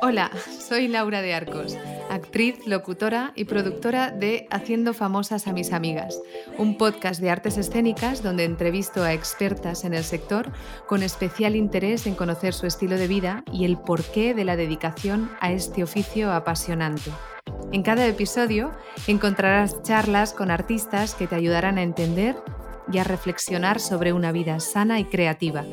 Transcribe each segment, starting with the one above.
Hola, soy Laura de Arcos, actriz, locutora y productora de Haciendo famosas a mis amigas, un podcast de artes escénicas donde entrevisto a expertas en el sector con especial interés en conocer su estilo de vida y el porqué de la dedicación a este oficio apasionante. En cada episodio encontrarás charlas con artistas que te ayudarán a entender y a reflexionar sobre una vida sana y creativa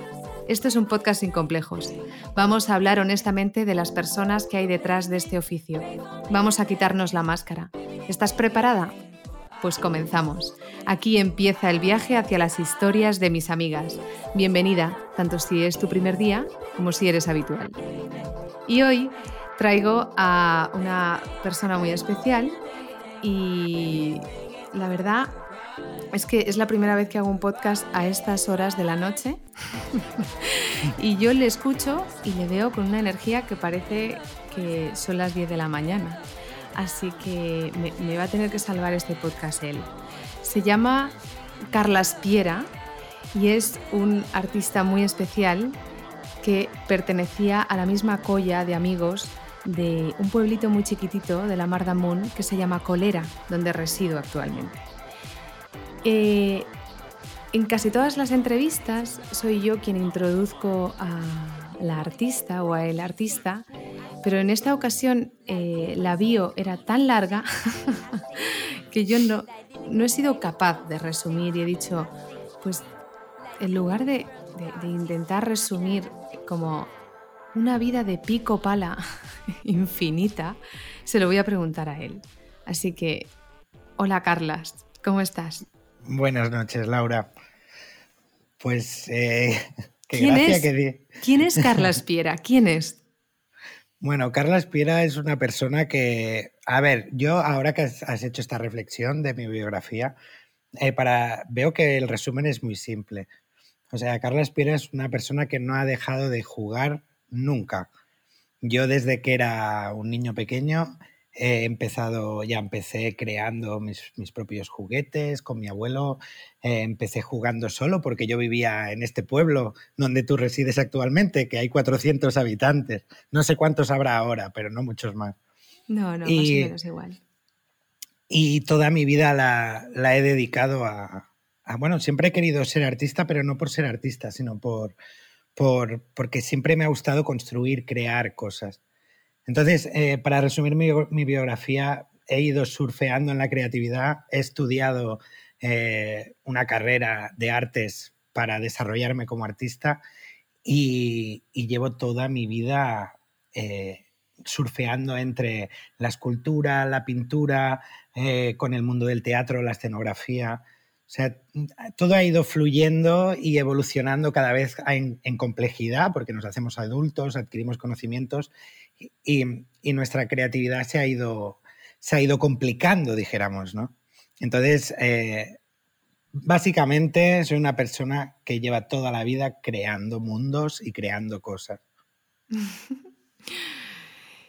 esto es un podcast sin complejos. Vamos a hablar honestamente de las personas que hay detrás de este oficio. Vamos a quitarnos la máscara. ¿Estás preparada? Pues comenzamos. Aquí empieza el viaje hacia las historias de mis amigas. Bienvenida, tanto si es tu primer día como si eres habitual. Y hoy traigo a una persona muy especial y la verdad es que es la primera vez que hago un podcast a estas horas de la noche y yo le escucho y le veo con una energía que parece que son las 10 de la mañana. Así que me, va a tener que salvar este podcast él. Se llama Carlas Piera y es un artista muy especial que pertenecía a la misma colla de amigos de un pueblito muy chiquitito de la Mar d'Amunt que se llama Colera, donde resido actualmente. Eh, en casi todas las entrevistas soy yo quien introduzco a la artista o a el artista, pero en esta ocasión eh, la bio era tan larga que yo no, no he sido capaz de resumir y he dicho, pues en lugar de, de intentar resumir como una vida de pico pala infinita, se lo voy a preguntar a él. Así que, hola Carlas, ¿cómo estás? Buenas noches, Laura. Pues eh, qué ¿Quién gracia es? que ¿Quién es Carla Espiera? ¿Quién es? Bueno, Carla Espiera es una persona que, a ver, yo ahora que has hecho esta reflexión de mi biografía, eh, para, veo que el resumen es muy simple. O sea, Carla Espiera es una persona que no ha dejado de jugar nunca. Yo desde que era un niño pequeño He empezado, ya empecé creando mis, propios juguetes con mi abuelo. empecé jugando solo porque yo vivía en este pueblo donde tú resides actualmente, que hay 400 habitantes. No sé cuántos habrá ahora, pero no muchos más. No, no, más o menos igual. Y toda mi vida la, he dedicado a, Bueno, siempre he querido ser artista, pero no por ser artista, sino por, por porque siempre me ha gustado construir, crear cosas. Entonces, eh, para resumir mi, biografía, he ido surfeando en la creatividad, he estudiado eh, una carrera de artes para desarrollarme como artista y, llevo toda mi vida eh, surfeando entre la escultura, la pintura, con el mundo del teatro, la escenografía. O sea, todo ha ido fluyendo y evolucionando cada vez en, en complejidad, porque nos hacemos adultos, adquirimos conocimientos y, nuestra creatividad se ha ido, se ha ido complicando, dijéramos, ¿no? Entonces, eh, básicamente soy una persona que lleva toda la vida creando mundos y creando cosas.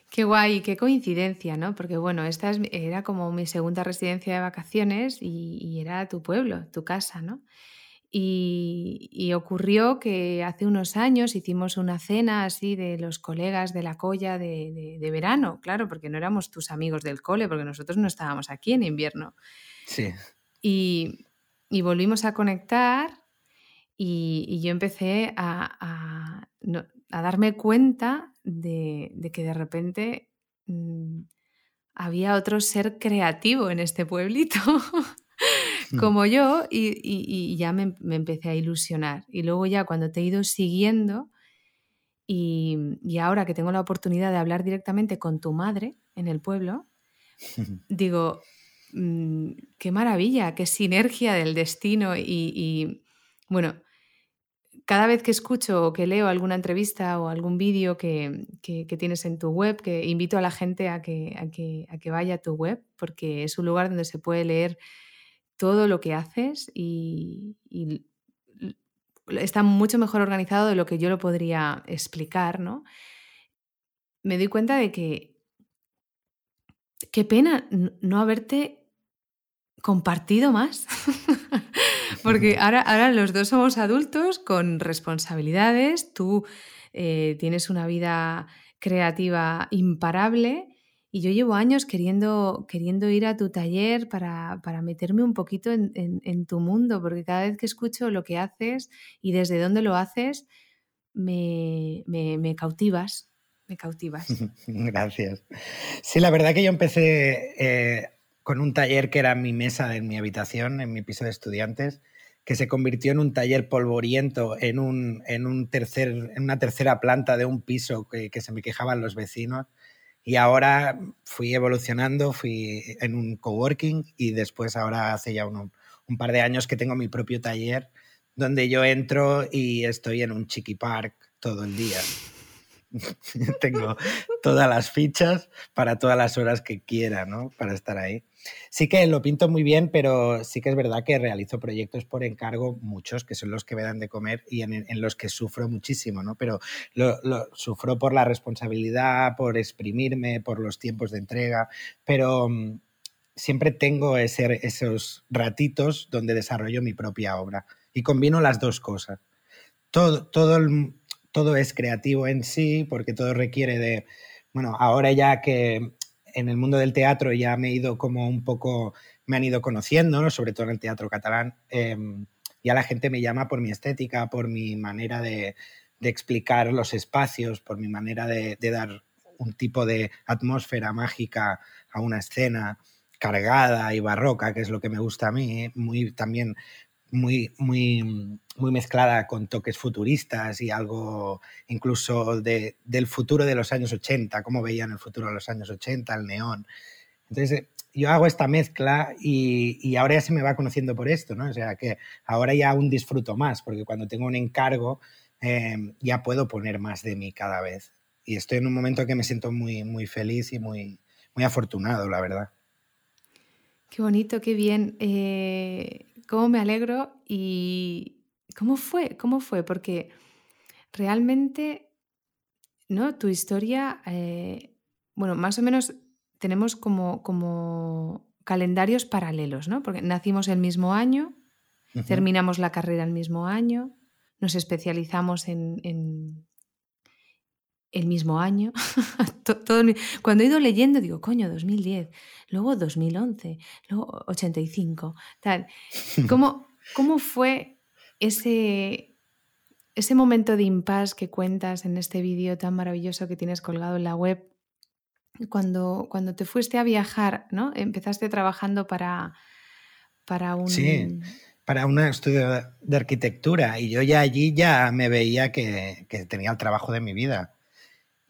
Qué guay, qué coincidencia, ¿no? Porque bueno, esta era como mi segunda residencia de vacaciones y, y, era tu pueblo, tu casa, ¿no? Y, ocurrió que hace unos años hicimos una cena así de los colegas de la colla de, verano, claro, porque no éramos tus amigos del cole, porque nosotros no estábamos aquí en invierno. Sí. Y, volvimos a conectar y, yo empecé a, darme cuenta de, que de repente mm, había otro ser creativo en este pueblito. Mm. como yo y, ya me, empecé a ilusionar. Y luego ya cuando te he ido siguiendo y, ahora que tengo la oportunidad de hablar directamente con tu madre en el pueblo, digo, mm, qué maravilla, qué sinergia del destino y, bueno, cada vez que escucho o que leo alguna entrevista o algún vídeo que, tienes en tu web, que invito a la gente a que, a que, a que vaya a tu web, porque es un lugar donde se puede leer todo lo que haces y, está mucho mejor organizado de lo que yo lo podría explicar, ¿no? Me doy cuenta de que qué pena no haberte compartido más. Porque ahora, ahora los dos somos adultos con responsabilidades, tú eh, tienes una vida creativa imparable y yo llevo años queriendo, queriendo ir a tu taller para, meterme un poquito en, tu mundo, porque cada vez que escucho lo que haces y desde dónde lo haces, me, cautivas, me cautivas. Gracias. Sí, la verdad que yo empecé eh, con un taller que era mi mesa en mi habitación, en mi piso de estudiantes, que se convirtió en un taller polvoriento en, un, en, un tercer, en una tercera planta de un piso que se me quejaban los vecinos. Y ahora fui evolucionando, fui en un coworking y después ahora hace ya un, par de años que tengo mi propio taller donde yo entro y estoy en un chiqui park todo el día. tengo todas las fichas para todas las horas que quiera, ¿no? Para estar ahí. Sí que lo pinto muy bien, pero sí que es verdad que realizo proyectos por encargo, muchos, que son los que me dan de comer y en, los que sufro muchísimo, ¿no? Pero lo, sufro por la responsabilidad, por exprimirme, por los tiempos de entrega, pero mm, siempre tengo esos ratitos donde desarrollo mi propia obra y combino las dos cosas. Todo, todo, todo es creativo en sí, porque todo requiere de, bueno, ahora ya que en el mundo del teatro ya me he ido como un poco, me han ido conociendo, sobre todo en el teatro catalán. Em, ya la gente me llama por mi estética, por mi manera de, explicar los espacios, por mi manera de, dar un tipo de atmósfera mágica a una escena cargada y barroca, que es lo que me gusta a mí, muy también muy, muy, muy mezclada con toques futuristas y algo incluso de, del futuro de los años 80, cómo veían el futuro de los años 80, el neón. Entonces, yo hago esta mezcla y, y, ahora ya se me va conociendo por esto, ¿no? O sea, que ahora ya aún disfruto más, porque cuando tengo un encargo em, ya puedo poner más de mí cada vez. Y estoy en un momento que me siento muy, muy feliz y muy, muy afortunado, la verdad. Qué bonito, qué bien. Eh, cómo me alegro y cómo fue, cómo fue, porque realmente, ¿no? Tu historia, eh, bueno, más o menos tenemos como, como calendarios paralelos, ¿no? Porque nacimos el mismo año, terminamos la carrera el mismo año, nos especializamos en, el mismo año. cuando he ido leyendo digo, coño, 2010, luego 2011, luego 85, tal. ¿Cómo, cómo fue ese, ese momento de impas que cuentas en este vídeo tan maravilloso que tienes colgado en la web? Cuando, cuando te fuiste a viajar, ¿no? Empezaste trabajando para, para un... Sí, para un estudio de arquitectura y yo ya allí ya me veía que, que tenía el trabajo de mi vida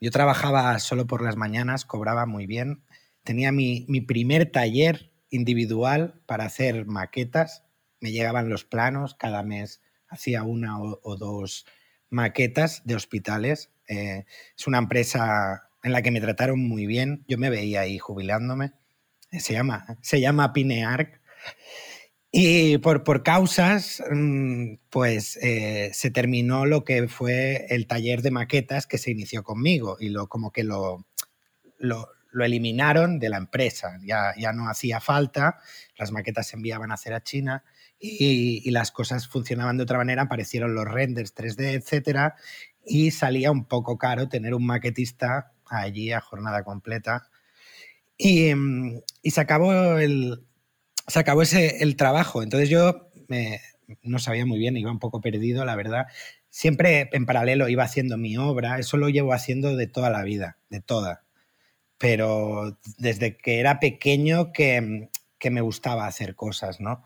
yo trabajaba solo por las mañanas, cobraba muy bien. Tenía mi, primer taller individual para hacer maquetas. Me llegaban los planos, cada mes hacía una o, dos maquetas de hospitales. Eh, es una empresa en la que me trataron muy bien. Yo me veía ahí jubilándome. Se llama, se llama Pinearc. Y por, por causas, mm, pues eh, se terminó lo que fue el taller de maquetas que se inició conmigo y lo, como que lo, lo, eliminaron de la empresa. Ya, ya no hacía falta, las maquetas se enviaban a hacer a China y, y, las cosas funcionaban de otra manera, aparecieron los renders 3D, etcétera, y salía un poco caro tener un maquetista allí a jornada completa. Y, mm, y se acabó el, se acabó ese, el trabajo. Entonces yo no sabía muy bien, iba un poco perdido, la verdad. Siempre en paralelo iba haciendo mi obra, eso lo llevo haciendo de toda la vida, de toda. Pero desde que era pequeño que, me gustaba hacer cosas, ¿no?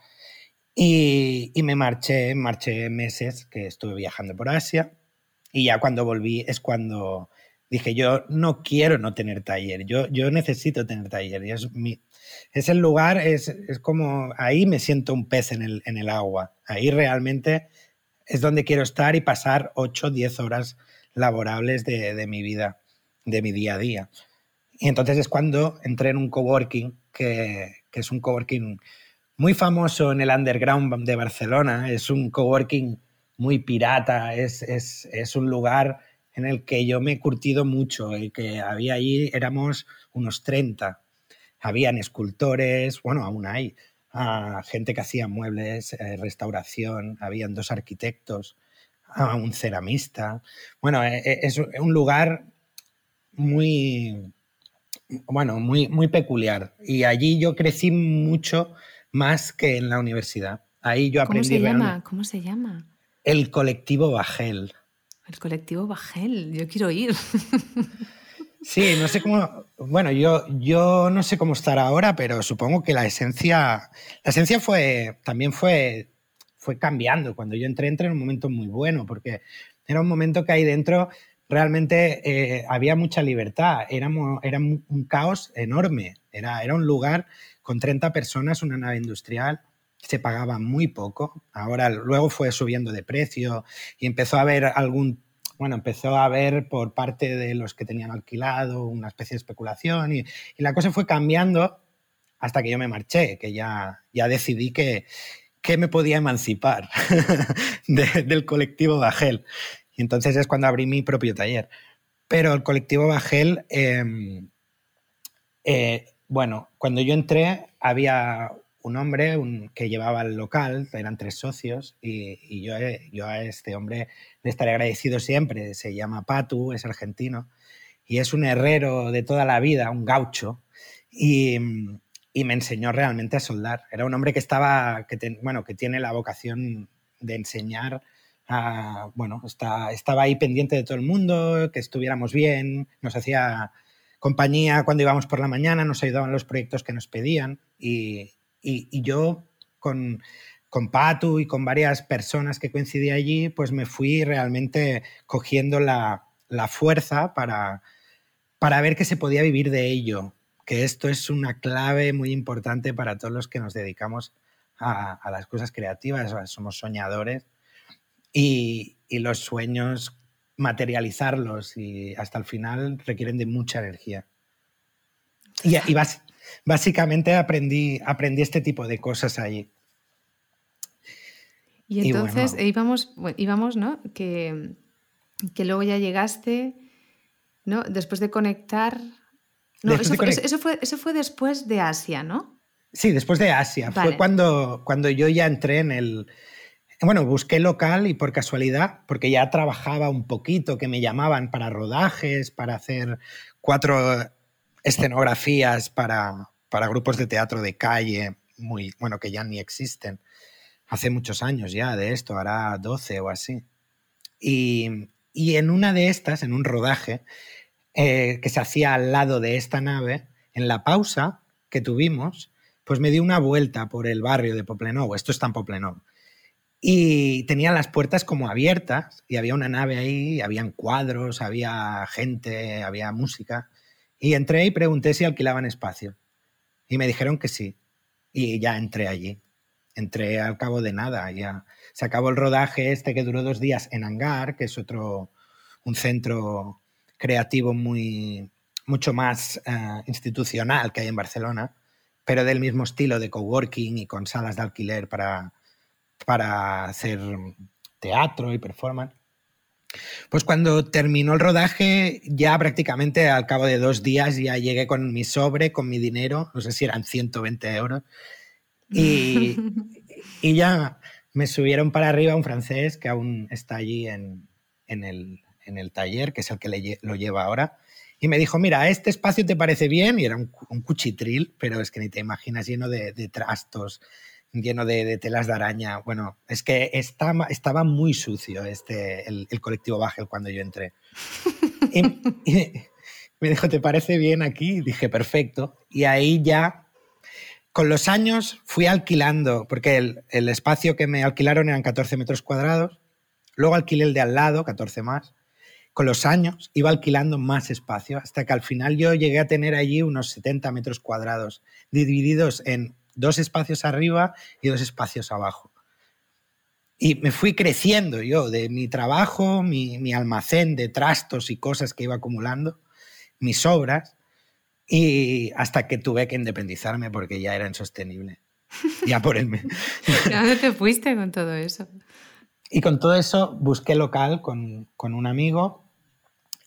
Y, y, me marché, marché meses que estuve viajando por Asia y ya cuando volví es cuando dije, yo no quiero no tener taller, yo, yo necesito tener taller. Y es, mi, es el lugar, es, es, como, ahí me siento un pez en el, en el agua. Ahí realmente es donde quiero estar y pasar 8, 10 horas laborables de, de mi vida, de mi día a día. Y entonces es cuando entré en un coworking, que, que es un coworking muy famoso en el underground de Barcelona, es un coworking muy pirata, es, es, es un lugar en el que yo me he curtido mucho, el que había ahí éramos unos 30. Habían escultores, bueno, aún hay, ah, gente que hacía muebles, eh, restauración, habían dos arquitectos, ah, un ceramista. Bueno, eh, eh, es un lugar muy, bueno, muy, muy peculiar. Y allí yo crecí mucho más que en la universidad. Ahí yo aprendí. ¿Cómo se llama? ¿Cómo se llama? El colectivo Bajel. El colectivo Bajel, yo quiero ir. Sí, no sé cómo. Bueno, yo, yo no sé cómo estará ahora, pero supongo que la esencia. La esencia fue. También fue. fue cambiando. Cuando yo entré, entré en un momento muy bueno, porque era un momento que ahí dentro realmente eh, había mucha libertad. Éramos, era un caos enorme. Era, era un lugar con 30 personas, una nave industrial se pagaba muy poco. Ahora luego fue subiendo de precio y empezó a haber algún bueno, empezó a haber por parte de los que tenían alquilado una especie de especulación y, la cosa fue cambiando hasta que yo me marché, que ya, ya decidí que, que me podía emancipar del colectivo Bajel. Y entonces es cuando abrí mi propio taller. Pero el colectivo Bajel, em, eh, bueno, cuando yo entré había un hombre que llevaba el local, eran tres socios, y, yo, eh, yo, a este hombre le estaré agradecido siempre. Se llama Patu, es argentino, y es un herrero de toda la vida, un gaucho, y, me enseñó realmente a soldar. Era un hombre que estaba, que bueno, que tiene la vocación de enseñar. Bueno, está, estaba ahí pendiente de todo el mundo, que estuviéramos bien, nos hacía compañía cuando íbamos por la mañana, nos ayudaban los proyectos que nos pedían y, y, yo con, con Patu y con varias personas que coincidí allí, pues me fui realmente cogiendo la, fuerza para, para ver que se podía vivir de ello, que esto es una clave muy importante para todos los que nos dedicamos a, las cosas creativas, somos soñadores y, los sueños, materializarlos y hasta el final requieren de mucha energía. Y, y, vas, básicamente aprendí, aprendí este tipo de cosas allí. Y entonces íbamos, íbamos, ¿no? Que, que, luego ya llegaste, ¿no? Después de conectar. No, eso, fue, eso, fue, eso, fue, después de Asia, ¿no? Sí, después de Asia. Fue cuando, cuando yo ya entré en el. Bueno, busqué local y por casualidad, porque ya trabajaba un poquito, que me llamaban para rodajes, para hacer cuatro escenografías para, para grupos de teatro de calle, muy, bueno, que ya ni existen. Hace muchos años ya de esto, hará 12 o así. Y, y en una de estas, en un rodaje eh, que se hacía al lado de esta nave, en la pausa que tuvimos, pues me di una vuelta por el barrio de Poplenov, esto está en Poplenov, y tenían las puertas como abiertas y había una nave ahí, habían cuadros, había gente, había música. Y entré y pregunté si alquilaban espacio. Y me dijeron que sí. Y ya entré allí. Entré al cabo de nada. Ya se acabó el rodaje este que duró dos días en Hangar, que es otro, un centro creativo muy, mucho más eh, institucional que hay en Barcelona, pero del mismo estilo de coworking y con salas de alquiler para, para hacer teatro y performance. Pues cuando terminó el rodaje, ya prácticamente al cabo de dos días ya llegué con mi sobre, con mi dinero, no sé si eran 120 euros, y, y ya me subieron para arriba un francés que aún está allí en, en, el, en el, taller, que es el que lo lleva ahora, y me dijo, mira, este espacio te parece bien, y era un, un cuchitril, pero es que ni te imaginas lleno de, de trastos, lleno de, telas de araña. Bueno, es que estaba, estaba muy sucio este, el, colectivo Bagel cuando yo entré. Y, me dijo, ¿te parece bien aquí? dije, perfecto. Y ahí ya, con los años, fui alquilando, porque el, el espacio que me alquilaron eran 14 metros cuadrados. Luego alquilé el de al lado, 14 más. Con los años iba alquilando más espacio, hasta que al final yo llegué a tener allí unos 70 metros cuadrados, divididos en dos espacios arriba y dos espacios abajo. Y me fui creciendo yo de mi trabajo, mi, almacén de trastos y cosas que iba acumulando, mis obras, y hasta que tuve que independizarme porque ya era insostenible. Ya por el... ¿A dónde te fuiste con todo eso? Y con todo eso busqué local con, con un amigo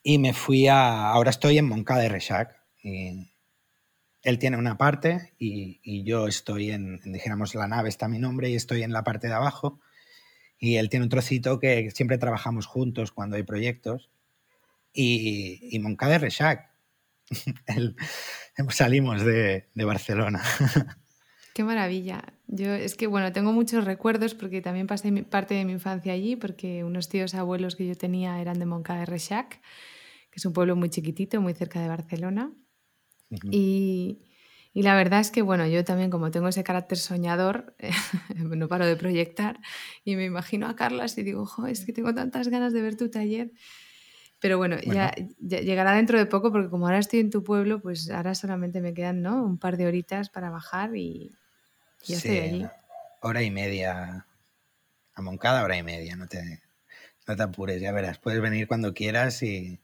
y me fui a... Ahora estoy en Moncada de Rechac. Y él tiene una parte y, yo estoy en, dijéramos, la nave está mi nombre y estoy en la parte de abajo. Y él tiene un trocito que siempre trabajamos juntos cuando hay proyectos. y, y Moncada de Rechac. salimos de, de Barcelona. Qué maravilla. Yo es que, bueno, tengo muchos recuerdos porque también pasé parte de mi infancia allí, porque unos tíos abuelos que yo tenía eran de Moncada de Rechac, que es un pueblo muy chiquitito, muy cerca de Barcelona. Y, y, la verdad es que, bueno, yo también como tengo ese carácter soñador, no paro de proyectar y me imagino a Carlas y digo, jo, es que tengo tantas ganas de ver tu taller. Pero bueno, Ya, llegará dentro de poco porque como ahora estoy en tu pueblo, pues ahora solamente me quedan ¿no? un par de horitas para bajar y, ya estoy allí. Hora y media. A Moncada, hora y media. No te, no te apures, ya verás. Puedes venir cuando quieras y...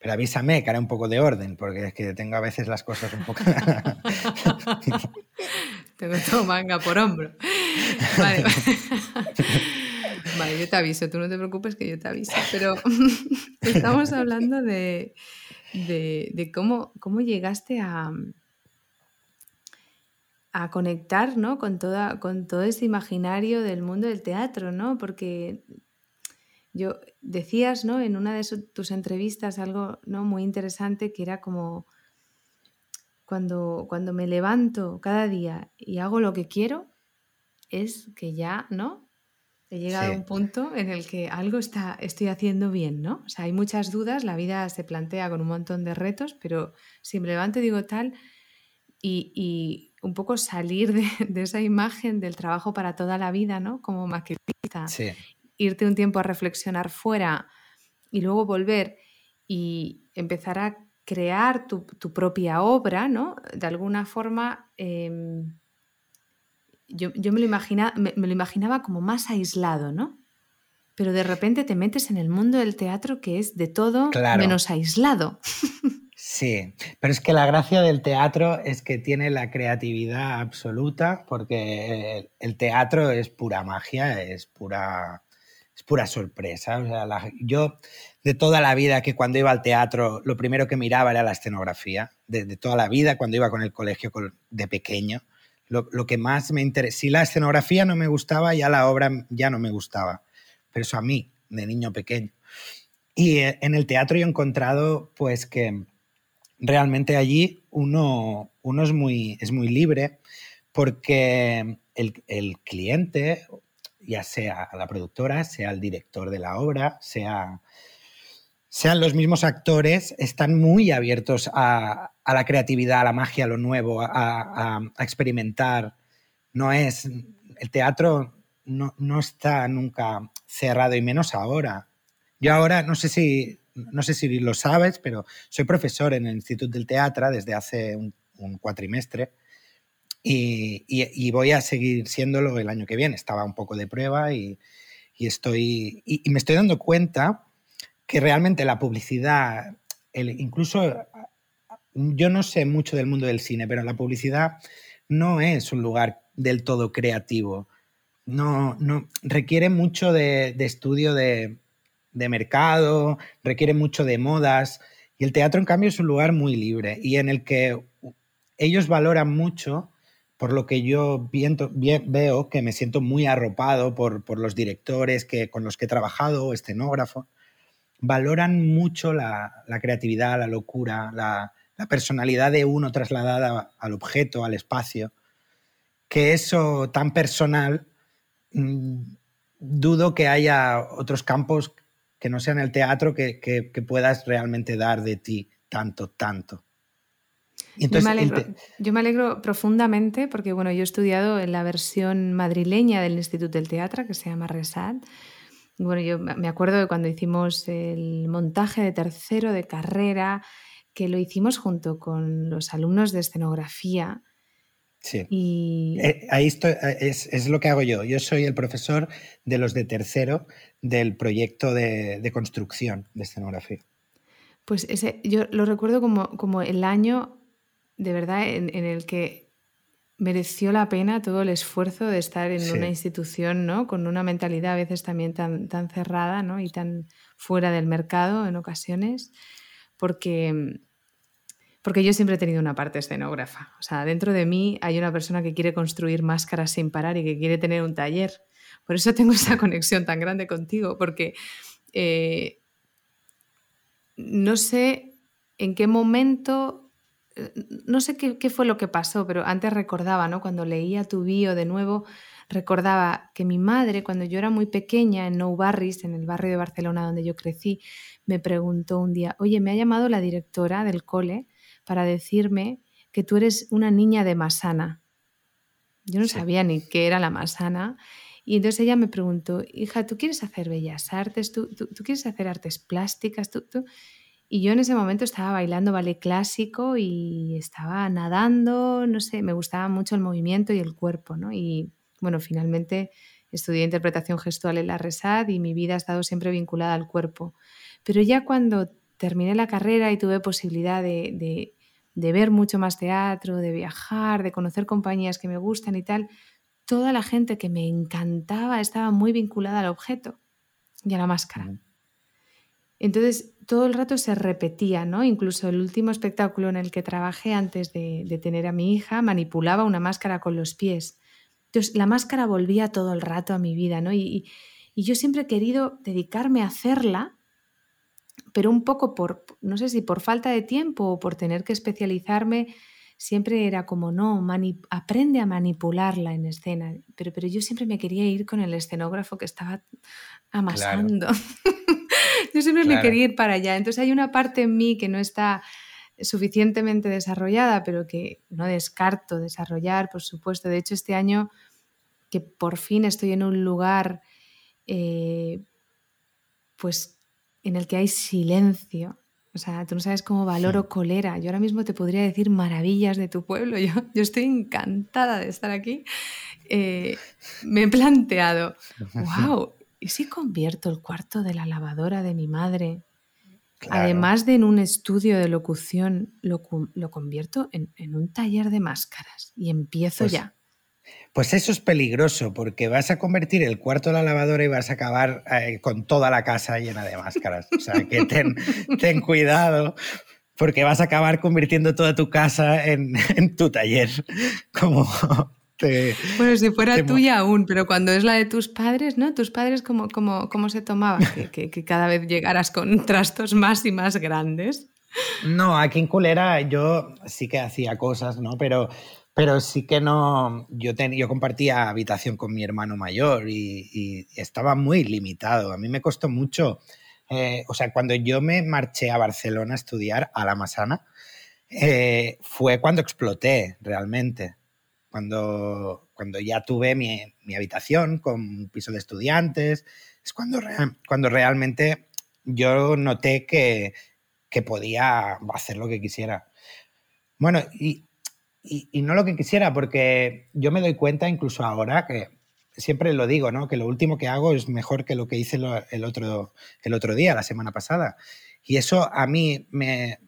Pero avísame, que hará un poco de orden, porque es que tengo a veces las cosas un poco... tengo todo manga por hombro. Vale. Vale, yo te aviso, tú no te preocupes que yo te aviso, pero estamos hablando de, cómo, cómo llegaste a, a conectar ¿no? con, toda, con todo ese imaginario del mundo del teatro, ¿no? Porque yo decías ¿no? en una de tus entrevistas algo ¿no? muy interesante que era como cuando, cuando me levanto cada día y hago lo que quiero, es que ya, ¿no? He llegado a un punto en el que algo está, estoy haciendo bien, ¿no? O sea, hay muchas dudas, la vida se plantea con un montón de retos, pero si me levanto y digo tal, y, un poco salir de, esa imagen del trabajo para toda la vida, ¿no? Como maquetista, irte un tiempo a reflexionar fuera y luego volver y empezar a crear tu, propia obra, ¿no? De alguna forma... Em, yo, me, lo imagina, me, lo imaginaba como más aislado, ¿no? Pero de repente te metes en el mundo del teatro que es de todo menos aislado. Sí, pero es que la gracia del teatro es que tiene la creatividad absoluta, porque el teatro es pura magia, es pura, es pura sorpresa. yo de toda la vida que cuando iba al teatro lo primero que miraba era la escenografía, de, toda la vida cuando iba con el colegio de pequeño lo, que más me interesa. Si la escenografía no me gustaba, ya la obra ya no me gustaba. Pero eso a mí, de niño pequeño. Y eh, en el teatro yo he encontrado pues que realmente allí uno, uno es, muy, es muy libre porque el, el cliente, ya sea la productora, sea el director de la obra, sea sean los mismos actores, están muy abiertos a, la creatividad, a la magia, a lo nuevo, a, experimentar. No es. El teatro no, está nunca cerrado, y menos ahora. Yo ahora, no sé si, no sé si lo sabes, pero soy profesor en el Instituto del Teatro desde hace un, cuatrimestre y, voy a seguir siéndolo el año que viene. Estaba un poco de prueba y, estoy, y me estoy dando cuenta que realmente la publicidad, incluso yo no sé mucho del mundo del cine, pero la publicidad no es un lugar del todo creativo. No, no requiere mucho de, estudio de, mercado, requiere mucho de modas. Y el teatro, en cambio, es un lugar muy libre y en el que ellos valoran mucho, por lo que yo veo que me siento muy arropado por, los directores que, con los que he trabajado, escenógrafo, valoran mucho la, creatividad, la locura, la, personalidad de uno trasladada al objeto, al espacio, que eso tan personal, mm, dudo que haya otros campos que no sean el teatro que, puedas realmente dar de ti tanto, tanto. Yo, me alegro, yo, me alegro, profundamente porque bueno, yo he estudiado en la versión madrileña del Instituto del Teatro que se llama RESAD bueno, yo me acuerdo de cuando hicimos el montaje de tercero de carrera, que lo hicimos junto con los alumnos de escenografía. Sí. Y... Eh, ahí estoy, eh, es, lo que hago yo. Yo soy el profesor de los de tercero del proyecto de, construcción de escenografía. Pues ese, yo lo recuerdo como, como el año de verdad en, en el que mereció la pena todo el esfuerzo de estar en una institución ¿no? con una mentalidad a veces también tan, tan cerrada ¿no? y tan fuera del mercado en ocasiones, porque, porque yo siempre he tenido una parte escenógrafa. O sea, dentro de mí hay una persona que quiere construir máscaras sin parar y que quiere tener un taller. Por eso tengo esa conexión tan grande contigo, porque... Eh, no sé en qué momento, no sé qué, fue lo que pasó, pero antes recordaba, ¿no? Cuando leía tu bio de nuevo, recordaba que mi madre, cuando yo era muy pequeña en Nou Barris, en el barrio de Barcelona donde yo crecí, me preguntó un día, oye, me ha llamado la directora del cole para decirme que tú eres una niña de Masana. Yo no sabía ni qué era la Masana. Y entonces ella me preguntó, hija, ¿tú quieres hacer bellas artes? ¿Tú, tú, quieres hacer artes plásticas? ¿Tú, tú? Y yo en ese momento estaba bailando ballet clásico y estaba nadando, no sé, me gustaba mucho el movimiento y el cuerpo, ¿no? Y bueno, finalmente estudié interpretación gestual en la RESAD y mi vida ha estado siempre vinculada al cuerpo. Pero ya cuando terminé la carrera y tuve posibilidad de, de ver mucho más teatro, de viajar, de conocer compañías que me gustan y tal, toda la gente que me encantaba estaba muy vinculada al objeto y a la máscara. Entonces, todo el rato se repetía, ¿no? Incluso el último espectáculo en el que trabajé antes de, tener a mi hija manipulaba una máscara con los pies. Entonces, la máscara volvía todo el rato a mi vida, ¿no? Y, y yo siempre he querido dedicarme a hacerla, pero un poco por, no sé si por falta de tiempo o por tener que especializarme, siempre era como, no, aprende a manipularla en escena. Pero, pero yo siempre me quería ir con el escenógrafo que estaba amasando. yo siempre me quería ir para allá. Entonces hay una parte en mí que no está suficientemente desarrollada, pero que no descarto desarrollar, por supuesto. De hecho, este año que por fin estoy en un lugar eh, pues en el que hay silencio, o sea, tú no sabes cómo valoro colera. Yo ahora mismo te podría decir maravillas de tu pueblo. Yo, yo estoy encantada de estar aquí. Eh, me he planteado, wow, ¿y si convierto el cuarto de la lavadora de mi madre, además de en un estudio de locución, lo, convierto en, un taller de máscaras y empiezo pues ya? Pues eso es peligroso porque vas a convertir el cuarto de la lavadora y vas a acabar eh, con toda la casa llena de máscaras. O sea, que ten, ten cuidado porque vas a acabar convirtiendo toda tu casa en, tu taller. Como bueno, si fuera tuya aún, pero cuando es la de tus padres, ¿no? Tus padres, ¿cómo, cómo, cómo se tomaban? Que, que, cada vez llegaras con trastos más y más grandes. No, aquí en Culera yo sí que hacía cosas, ¿no? Pero pero sí que no, yo, yo compartía habitación con mi hermano mayor y, estaba muy limitado. A mí me costó mucho, eh, o sea, cuando yo me marché a Barcelona a estudiar a la Masana, eh, fue cuando exploté realmente. Cuando, cuando ya tuve mi, mi, habitación con un piso de estudiantes, es cuando, cuando realmente yo noté que, que podía hacer lo que quisiera. Bueno, y y, no lo que quisiera, porque yo me doy cuenta incluso ahora que siempre lo digo, ¿no? Que lo último que hago es mejor que lo que hice el otro, el otro día, la semana pasada. Y eso a mí me,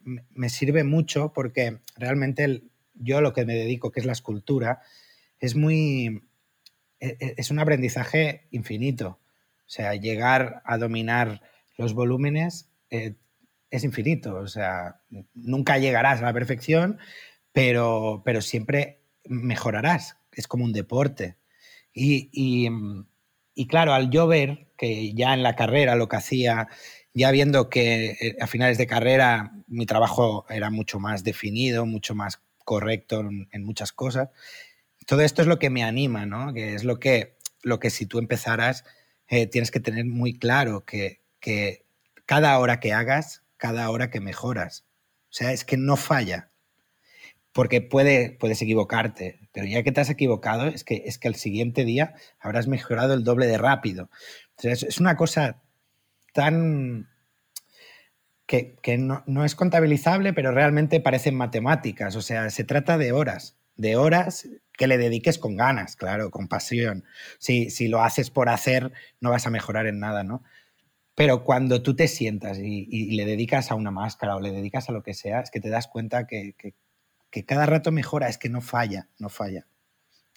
sirve mucho porque realmente yo lo que me dedico, que es la escultura, es muy... E, e, es un aprendizaje infinito. O sea, llegar a dominar los volúmenes eh, es infinito. O sea, nunca llegarás a la perfección, pero, pero siempre mejorarás. Es como un deporte. Y, y, claro, al yo ver que ya en la carrera lo que hacía, ya viendo que eh, a finales de carrera mi trabajo era mucho más definido, mucho más correcto en, muchas cosas, todo esto es lo que me anima, ¿no? Que es lo que, lo que si tú empezaras, eh, tienes que tener muy claro que, que cada hora que hagas, cada hora que mejoras. O sea, es que no falla porque puede, puedes equivocarte, pero ya que te has equivocado, es que, es que el siguiente día habrás mejorado el doble de rápido. es una cosa tan... que, no, es contabilizable, pero realmente parecen matemáticas. O sea, se trata de horas, de horas que le dediques con ganas, claro, con pasión. Si, si lo haces por hacer, no vas a mejorar en nada, ¿no? Pero cuando tú te sientas y, le dedicas a una máscara o le dedicas a lo que sea, es que te das cuenta que, que cada rato mejora, es que no falla, no falla.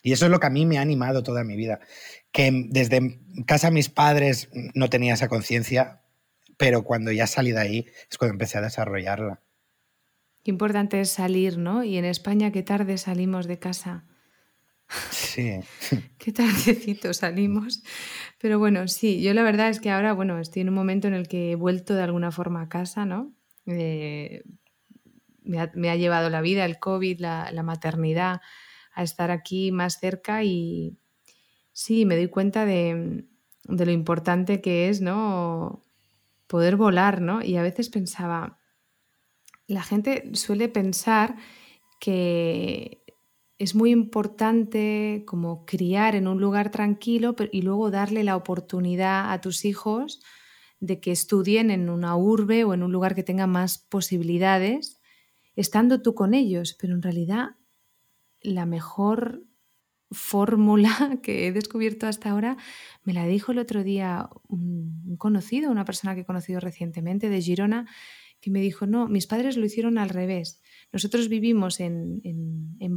Y eso es lo que a mí me ha animado toda mi vida. Que desde casa mis padres no tenía esa conciencia, pero cuando ya salí de ahí es cuando empecé a desarrollarla. Qué importante es salir, ¿no? Y en España, qué tarde salimos de casa. Sí. qué tardecito salimos. Pero bueno, sí, yo la verdad es que ahora, bueno, estoy en un momento en el que he vuelto de alguna forma a casa, ¿no? Eh, me, ha, llevado la vida, el COVID, la, maternidad, a estar aquí más cerca y sí, me doy cuenta de, de lo importante que es, ¿no? Poder volar, ¿no? Y a veces pensaba, la gente suele pensar que es muy importante como criar en un lugar tranquilo y luego darle la oportunidad a tus hijos de que estudien en una urbe o en un lugar que tenga más posibilidades, estando tú con ellos. Pero en realidad la mejor fórmula que he descubierto hasta ahora me la dijo el otro día un conocido, una persona que he conocido recientemente de Girona, que me dijo, no, mis padres lo hicieron al revés. Nosotros vivimos en,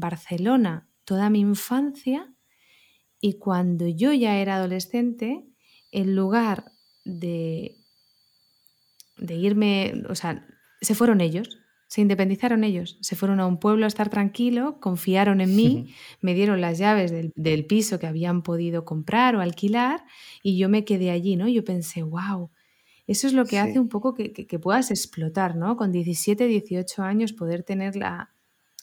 Barcelona toda mi infancia y cuando yo ya era adolescente, en lugar de, de irme, o sea, se fueron ellos, se independizaron ellos, se fueron a un pueblo a estar tranquilo, confiaron en mí, me dieron las llaves del, del, piso que habían podido comprar o alquilar y yo me quedé allí, ¿no? Yo pensé, wow, eso es lo que hace un poco que, puedas explotar, ¿no? Con 17, 18 años poder tener la,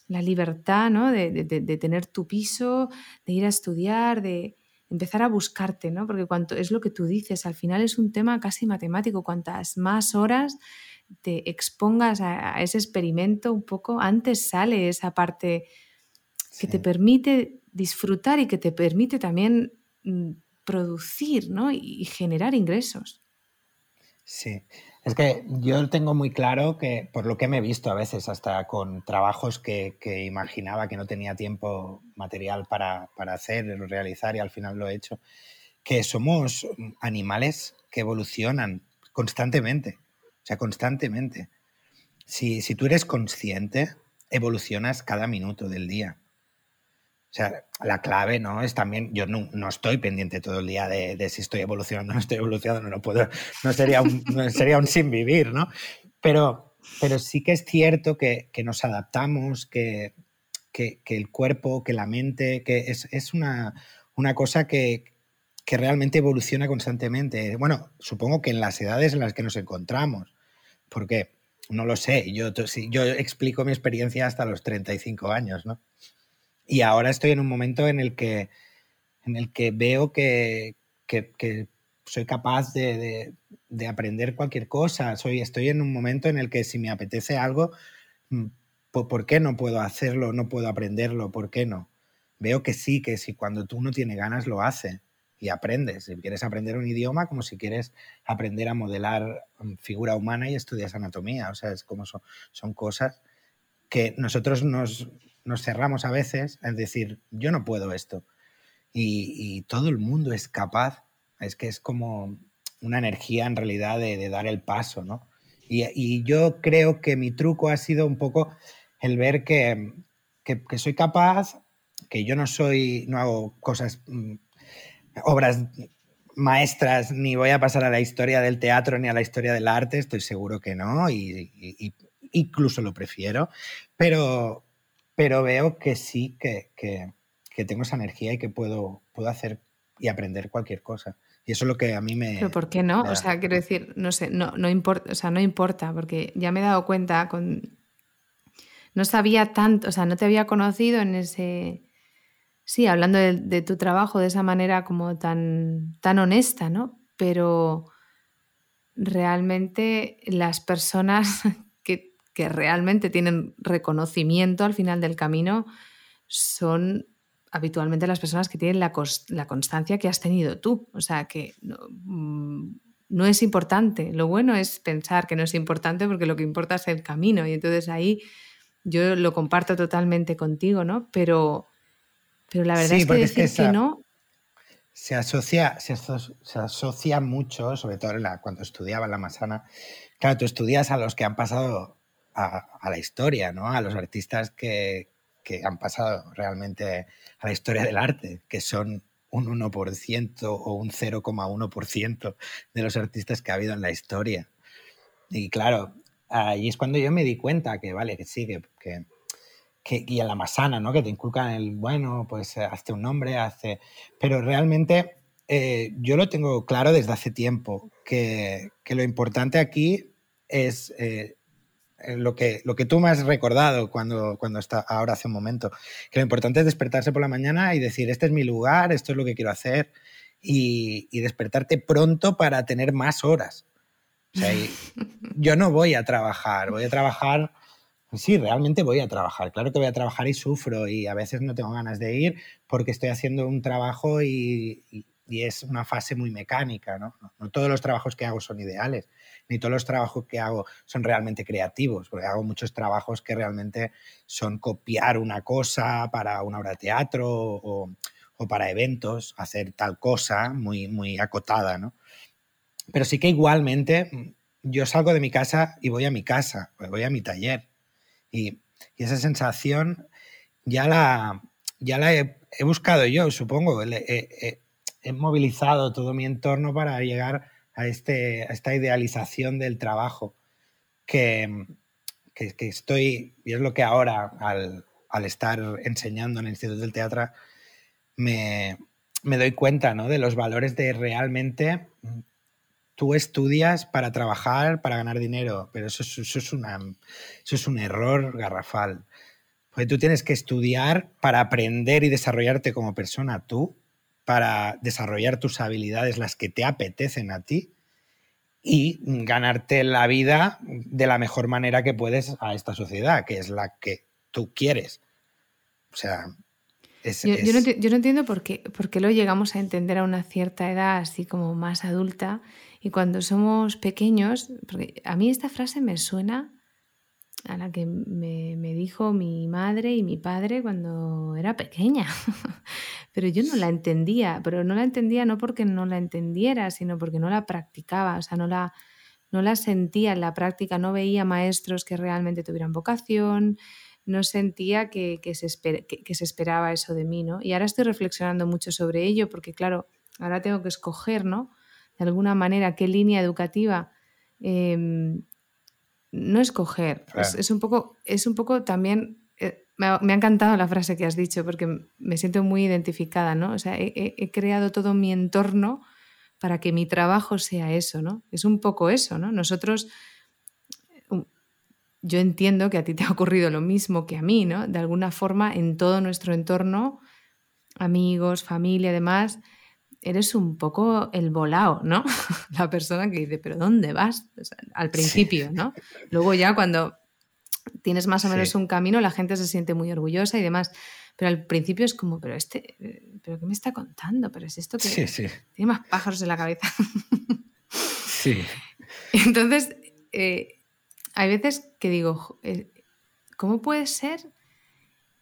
libertad, ¿no? De, tener tu piso, de ir a estudiar, de empezar a buscarte, ¿no? Porque cuanto es lo que tú dices, al final es un tema casi matemático. Cuantas más horas te expongas a, ese experimento un poco, antes sale esa parte que te permite disfrutar y que te permite también mm, producir, ¿no? y generar ingresos. Sí, es que yo tengo muy claro que, por lo que me he visto a veces, hasta con trabajos que, imaginaba que no tenía tiempo material para, para hacer, realizar y al final lo he hecho, que somos animales que evolucionan constantemente, o sea, constantemente. Si, si tú eres consciente, evolucionas cada minuto del día. O sea, la clave, ¿no? Es también, yo no, estoy pendiente todo el día de, si estoy evolucionando o no estoy evolucionando, no puedo, no sería un, sería un sin vivir, ¿no? Pero, pero sí que es cierto que, nos adaptamos, que, que, el cuerpo, que la mente, que es, una, una, cosa que, que realmente evoluciona constantemente. Bueno, supongo que en las edades en las que nos encontramos, porque no lo sé, yo, yo explico mi experiencia hasta los 35 años, ¿no? Y ahora estoy en un momento en el que, en el que veo que, soy capaz de, aprender cualquier cosa. Soy, estoy en un momento en el que si me apetece algo, mm, ¿por qué no puedo hacerlo? No puedo aprenderlo, ¿por qué no? Veo que sí, que si cuando tú no tienes ganas lo hace y aprendes. Si quieres aprender un idioma, como si quieres aprender a modelar mm, figura humana y estudias anatomía. O sea, es como son, son cosas que nosotros nos, nos cerramos a veces en decir, yo no puedo esto. Y, todo el mundo es capaz, es que es como una energía en realidad de, dar el paso, ¿no? Y, yo creo que mi truco ha sido un poco el ver que, soy capaz, que yo no soy, no hago cosas, mm, obras maestras, ni voy a pasar a la historia del teatro ni a la historia del arte, estoy seguro que no, y incluso lo prefiero, pero, pero veo que sí, que, tengo esa energía y que puedo, puedo hacer y aprender cualquier cosa. Y eso es lo que a mí me... Pero ¿por qué no? O sea, quiero decir, no sé, no, no, importa, o sea, no importa, porque ya me he dado cuenta con... No sabía tanto, o sea, no te había conocido en ese... Sí, hablando de, tu trabajo de esa manera como tan, tan honesta, ¿no? Pero realmente las personas que realmente tienen reconocimiento al final del camino son habitualmente las personas que tienen la, constancia que has tenido tú. O sea, que mm, no, es importante. Lo bueno es pensar que no es importante porque lo que importa es el camino. Y entonces ahí yo lo comparto totalmente contigo, ¿no? Pero, pero la verdad es que decir que, no... Se asocia, se, asocia mucho, sobre todo cuando estudiaba en la Masana. Claro, tú estudias a los que han pasado a, la historia, ¿no? A los artistas que, han pasado realmente a la historia del arte, que son un 1% o un 0,1% de los artistas que ha habido en la historia. Y claro, ahí es cuando yo me di cuenta que, vale, que sí, que, que, y en la masana, ¿no? Que te inculcan el, bueno, pues hazte un nombre, hace... Pero realmente eh, yo lo tengo claro desde hace tiempo, que, lo importante aquí es eh, lo que, lo que tú me has recordado cuando, cuando está ahora hace un momento, que lo importante es despertarse por la mañana y decir, este es mi lugar, esto es lo que quiero hacer, y, despertarte pronto para tener más horas. O yo no voy a trabajar, voy a trabajar, sí, realmente voy a trabajar, claro que voy a trabajar y sufro y a veces no tengo ganas de ir porque estoy haciendo un trabajo y, y, es una fase muy mecánica. ¿no? todos los trabajos que hago son ideales, ni todos los trabajos que hago son realmente creativos, porque hago muchos trabajos que realmente son copiar una cosa para una obra de teatro o, para eventos, hacer tal cosa muy, muy acotada, ¿no? Pero sí que igualmente mm, yo salgo de mi casa y voy a mi casa, voy a mi taller. Y, esa sensación ya la, ya la he, buscado yo, supongo. He, he, movilizado todo mi entorno para llegar a, este, esta idealización del trabajo que, que, que, estoy, y es lo que ahora, al, al estar enseñando en el Instituto del Teatro, me, me doy cuenta ¿no? de los valores de realmente tú estudias para trabajar, para ganar dinero, pero eso, es, eso, es una, eso es un error garrafal. Porque tú tienes que estudiar para aprender y desarrollarte como persona tú, para desarrollar tus habilidades, las que te apetecen a ti, y ganarte la vida de la mejor manera que puedes a esta sociedad, que es la que tú quieres. O sea, es, yo, es... Yo, no, yo, no, entiendo por qué, por qué lo llegamos a entender a una cierta edad, así como más adulta, y cuando somos pequeños, porque a mí esta frase me suena a la que me, me dijo mi madre y mi padre cuando era pequeña, pero yo no la entendía, pero no la entendía no porque no la entendiera, sino porque no la practicaba, o sea, no la, no la sentía en la práctica, no veía maestros que realmente tuvieran vocación, no sentía que, que, se, que, se esperaba eso de mí, ¿no? Y ahora estoy reflexionando mucho sobre ello porque, claro, ahora tengo que escoger, ¿no? de alguna manera qué línea educativa eh, no escoger. Claro. Es, es, un poco, es un poco también. Eh, me, ha, me, ha, encantado la frase que has dicho porque me siento muy identificada, ¿no? O sea, he, he, creado todo mi entorno para que mi trabajo sea eso, ¿no? Es un poco eso, ¿no? Nosotros. Yo entiendo que a ti te ha ocurrido lo mismo que a mí, ¿no? De alguna forma, en todo nuestro entorno, amigos, familia, además, eres un poco el volado, ¿no? La persona que dice, pero ¿dónde vas? O sea, al principio, sí. ¿no? Luego ya cuando tienes más o menos sí. un camino, la gente se siente muy orgullosa y demás. Pero al principio es como, pero este, ¿pero qué me está contando? ¿Pero es esto que sí, sí. tiene más pájaros en la cabeza? Sí. Entonces, eh, hay veces que digo, eh, ¿cómo puede ser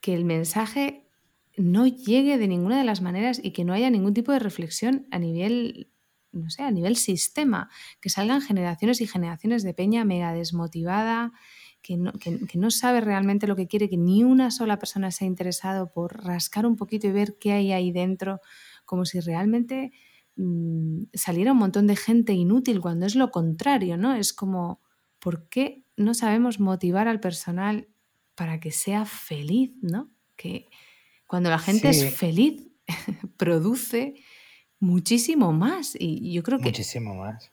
que el mensaje no llegue de ninguna de las maneras y que no haya ningún tipo de reflexión a nivel, no sé, a nivel sistema, que salgan generaciones y generaciones de peña mega desmotivada, que no, que, no sabe realmente lo que quiere, que ni una sola persona se ha interesado por rascar un poquito y ver qué hay ahí dentro, como si realmente mmm, saliera un montón de gente inútil cuando es lo contrario, ¿no? Es como, ¿por qué no sabemos motivar al personal para que sea feliz, ¿no? Que, cuando la gente sí. es feliz, produce muchísimo más. Y yo creo que. Muchísimo más.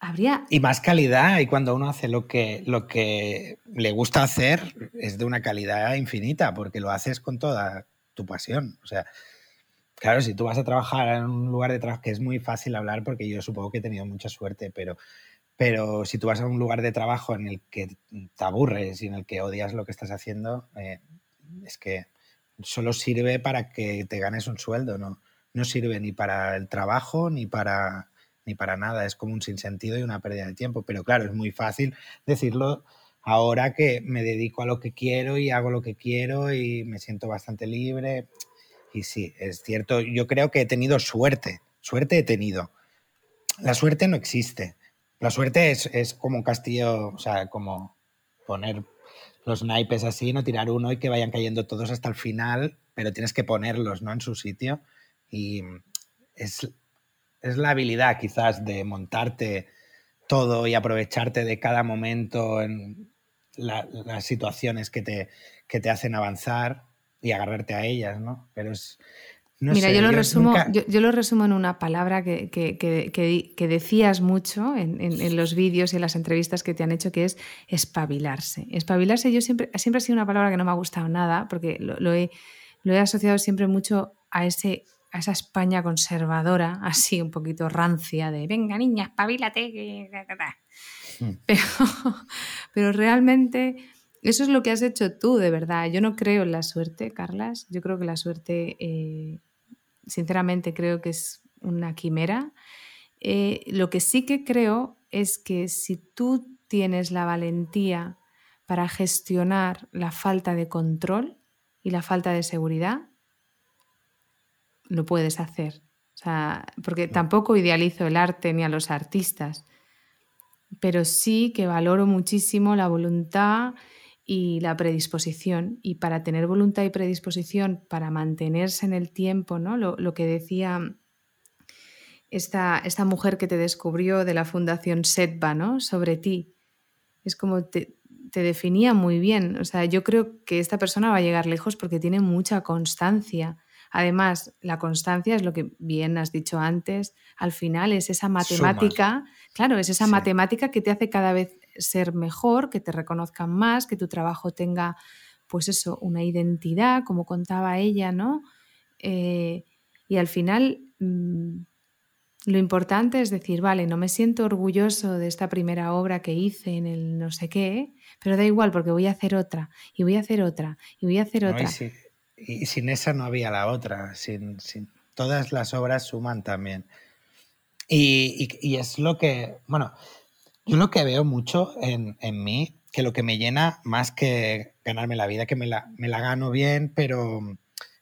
Habría. Y más calidad. Y cuando uno hace lo que, lo que le gusta hacer, es de una calidad infinita, porque lo haces con toda tu pasión. O sea, claro, si tú vas a trabajar en un lugar de trabajo, que es muy fácil hablar, porque yo supongo que he tenido mucha suerte, pero. Pero si tú vas a un lugar de trabajo en el que te aburres y en el que odias lo que estás haciendo, eh, es que solo sirve para que te ganes un sueldo, no, no sirve ni para el trabajo ni para, ni para nada, es como un sinsentido y una pérdida de tiempo. Pero claro, es muy fácil decirlo ahora que me dedico a lo que quiero y hago lo que quiero y me siento bastante libre. Y sí, es cierto, yo creo que he tenido suerte, suerte he tenido. La suerte no existe. La suerte es, es como un castillo, o sea, como poner los naipes así, no tirar uno y que vayan cayendo todos hasta el final, pero tienes que ponerlos ¿no? en su sitio. Y es, es la habilidad quizás de montarte todo y aprovecharte de cada momento en la, las situaciones que te, que te hacen avanzar y agarrarte a ellas, ¿no? Pero es, Mira, yo, lo resumo, yo, lo resumo en una palabra que, que, decías mucho en, los vídeos y en las entrevistas que te han hecho, que es espabilarse. Espabilarse yo siempre, siempre ha sido una palabra que no me ha gustado nada, porque lo, he, lo he asociado siempre mucho a, ese, a esa España conservadora, así un poquito rancia, de venga niña, espabilate. Hmm. Pero, pero realmente eso es lo que has hecho tú, de verdad. Yo no creo en la suerte, Carlas. Yo creo que la suerte eh, sinceramente creo que es una quimera. Eh, lo que sí que creo es que si tú tienes la valentía para gestionar la falta de control y la falta de seguridad, lo puedes hacer. porque tampoco idealizo el arte ni a los artistas, pero sí que valoro muchísimo la voluntad y la predisposición. Y para tener voluntad y predisposición, para mantenerse en el tiempo, ¿no? lo, que decía esta, esta, mujer que te descubrió de la Fundación Setba ¿no? sobre ti, es como te, te definía muy bien. O sea, yo creo que esta persona va a llegar lejos porque tiene mucha constancia. Además, la constancia es lo que bien has dicho antes, al final es esa matemática, claro, es esa matemática que te hace cada vez ser mejor, que te reconozcan más, que tu trabajo tenga, pues eso, una identidad, como contaba ella, ¿no? Eh, y al final mm, lo importante es decir, vale, no me siento orgulloso de esta primera obra que hice en el no sé qué, pero da igual porque voy a hacer otra, y voy a hacer otra, y voy a hacer otra. y, sin esa no había la otra, sin, todas las obras suman también. y, es lo que, bueno, yo lo que veo mucho en, en, mí, que lo que me llena más que ganarme la vida, que me la, me la gano bien, pero,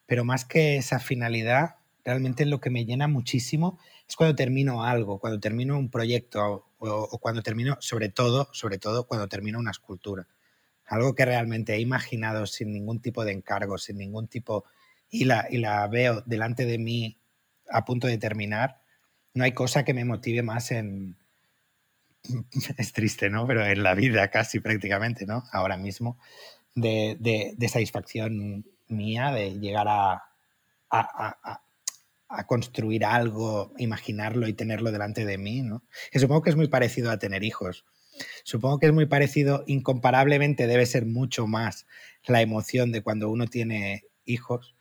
pero más que esa finalidad, realmente lo que me llena muchísimo es cuando termino algo, cuando termino un proyecto o, cuando termino, sobre todo, sobre todo cuando termino una escultura. Algo que realmente he imaginado sin ningún tipo de encargo, sin ningún tipo, y la, y la veo delante de mí a punto de terminar, no hay cosa que me motive más en, es triste, ¿no? Pero en la vida casi prácticamente, ¿no? Ahora mismo, de, de, satisfacción mía de llegar a, a, a, construir algo, imaginarlo y tenerlo delante de mí, ¿no? Que supongo que es muy parecido a tener hijos. Supongo que es muy parecido, incomparablemente debe ser mucho más la emoción de cuando uno tiene hijos,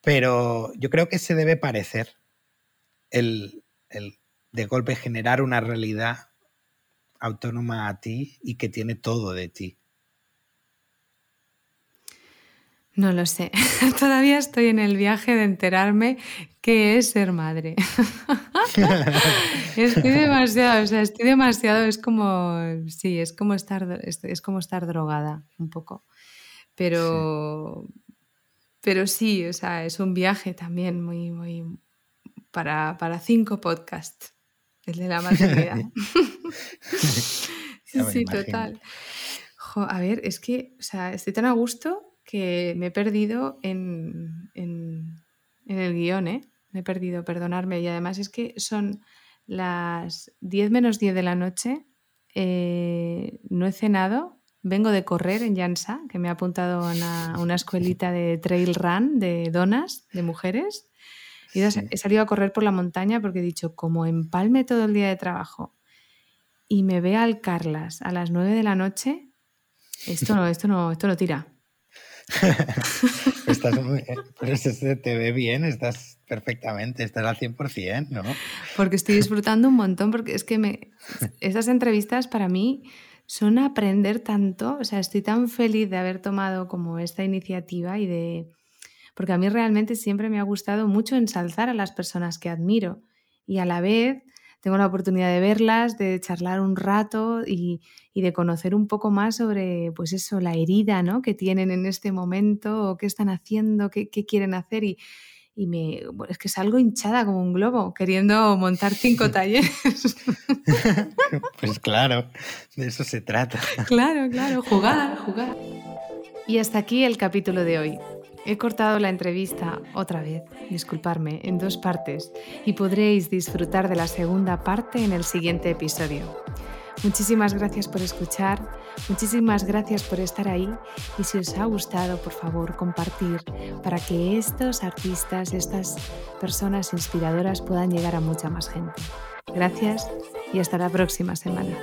pero yo creo que se debe parecer el, el de golpe generar una realidad autónoma a ti y que tiene todo de ti? No lo sé. Todavía estoy en el viaje de enterarme qué es ser madre. estoy demasiado, o sea, estoy demasiado, es como, sí, es como estar, es, como estar drogada un poco. Pero, sí. pero sí, o sea, es un viaje también muy, muy, para, para cinco podcasts. El de la maternidad. sí, sí, total. a ver, es que, o sea, estoy tan a gusto que me he perdido en, el guion, ¿eh? Me he perdido, perdonarme. Y además es que son las 10 menos 10 de la noche, eh, no he cenado, vengo de correr en Jansa, que me ha apuntado a una, una escuelita de trail run de donas, de mujeres. Y he salido a correr por la montaña porque he dicho, como empalme todo el día de trabajo y me ve al Carlas a las 9 de la noche, esto no, esto no, esto no tira. estás muy, eh, pero se te ve bien, estás perfectamente, estás al 100%, ¿no? Porque estoy disfrutando un montón, porque es que me, estas entrevistas para mí son aprender tanto, o sea, estoy tan feliz de haber tomado como esta iniciativa y de, porque a mí realmente siempre me ha gustado mucho ensalzar a las personas que admiro y a la vez tengo la oportunidad de verlas, de charlar un rato y, de conocer un poco más sobre, pues eso, la herida ¿no? que tienen en este momento, o qué están haciendo, qué, quieren hacer y, me, es que salgo hinchada como un globo, queriendo montar cinco talleres. pues claro, de eso se trata. Claro, claro, jugar, jugar. Y hasta aquí el capítulo de hoy. He cortado la entrevista otra vez, disculparme, en dos partes y podréis disfrutar de la segunda parte en el siguiente episodio. Muchísimas gracias por escuchar, muchísimas gracias por estar ahí y si os ha gustado, por favor, compartir para que estos artistas, estas personas inspiradoras puedan llegar a mucha más gente. Gracias y hasta la próxima semana.